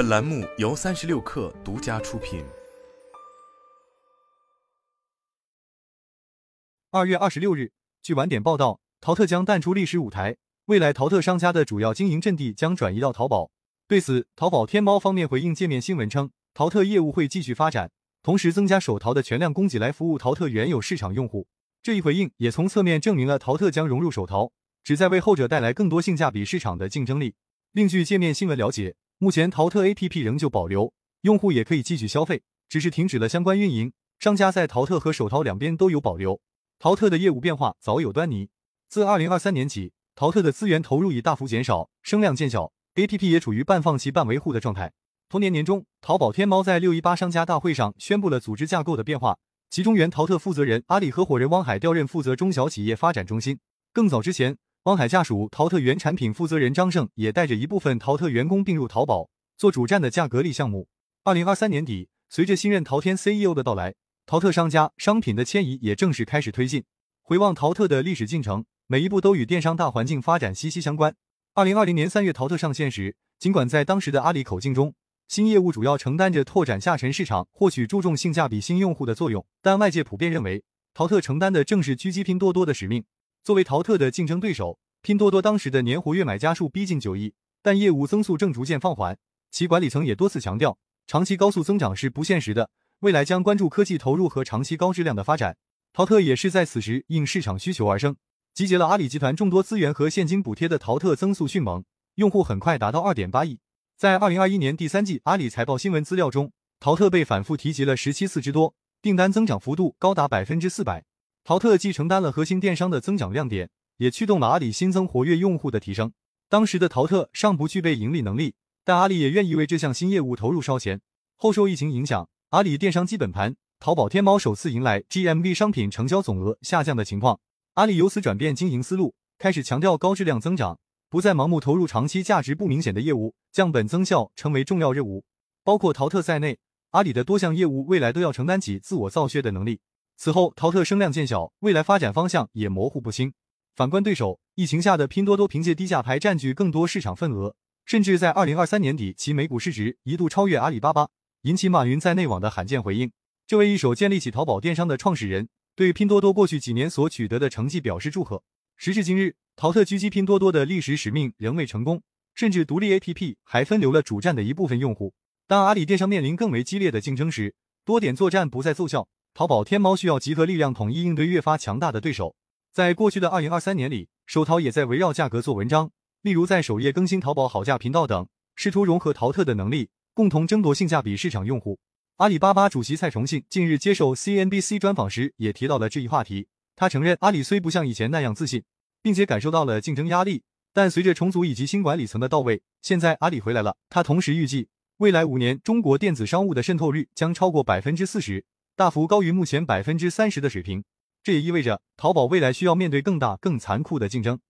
本栏目由三十六氪独家出品。二月二十六日，据晚点报道，淘特将淡出历史舞台，未来淘特商家的主要经营阵地将转移到淘宝。对此，淘宝天猫方面回应界面新闻称，淘特业务会继续发展，同时增加手淘的全量供给来服务淘特原有市场用户。这一回应也从侧面证明了淘特将融入手淘，旨在为后者带来更多性价比市场的竞争力。另据界面新闻了解。目前淘特 APP 仍旧保留，用户也可以继续消费，只是停止了相关运营。商家在淘特和手淘两边都有保留。淘特的业务变化早有端倪，自二零二三年起，淘特的资源投入已大幅减少，声量渐小，APP 也处于半放弃半维护的状态。同年年中，淘宝天猫在六一八商家大会上宣布了组织架构的变化，其中原淘特负责人阿里合伙人汪海调任负责中小企业发展中心。更早之前。汪海下属淘特原产品负责人张胜也带着一部分淘特员工并入淘宝，做主站的价格力项目。二零二三年底，随着新任淘天 CEO 的到来，淘特商家商品的迁移也正式开始推进。回望淘特的历史进程，每一步都与电商大环境发展息息相关。二零二零年三月，淘特上线时，尽管在当时的阿里口径中，新业务主要承担着拓展下沉市场、获取注重性价比新用户的作用，但外界普遍认为，淘特承担的正是狙击拼多多的使命。作为淘特的竞争对手，拼多多当时的年活跃买家数逼近九亿，但业务增速正逐渐放缓。其管理层也多次强调，长期高速增长是不现实的，未来将关注科技投入和长期高质量的发展。淘特也是在此时应市场需求而生，集结了阿里集团众多资源和现金补贴的淘特增速迅猛，用户很快达到二点八亿。在二零二一年第三季阿里财报新闻资料中，淘特被反复提及了十七次之多，订单增长幅度高达百分之四百。淘特既承担了核心电商的增长亮点，也驱动了阿里新增活跃用户的提升。当时的淘特尚不具备盈利能力，但阿里也愿意为这项新业务投入烧钱。后受疫情影响，阿里电商基本盘，淘宝天猫首次迎来 GMV 商品成交总额下降的情况。阿里由此转变经营思路，开始强调高质量增长，不再盲目投入长期价值不明显的业务，降本增效成为重要任务。包括淘特在内，阿里的多项业务未来都要承担起自我造血的能力。此后，淘特声量渐小，未来发展方向也模糊不清。反观对手，疫情下的拼多多凭借低价牌占据更多市场份额，甚至在二零二三年底，其每股市值一度超越阿里巴巴，引起马云在内网的罕见回应。这位一手建立起淘宝电商的创始人，对拼多多过去几年所取得的成绩表示祝贺。时至今日，淘特狙击拼多多的历史使命仍未成功，甚至独立 APP 还分流了主站的一部分用户。当阿里电商面临更为激烈的竞争时，多点作战不再奏效。淘宝天猫需要集合力量，统一应对越发强大的对手。在过去的二零二三年里，手淘也在围绕价格做文章，例如在首页更新淘宝好价频道等，试图融合淘特的能力，共同争夺性价比市场用户。阿里巴巴主席蔡崇信近日接受 CNBC 专访时，也提到了这一话题。他承认，阿里虽不像以前那样自信，并且感受到了竞争压力，但随着重组以及新管理层的到位，现在阿里回来了。他同时预计，未来五年中国电子商务的渗透率将超过百分之四十。大幅高于目前百分之三十的水平，这也意味着淘宝未来需要面对更大、更残酷的竞争。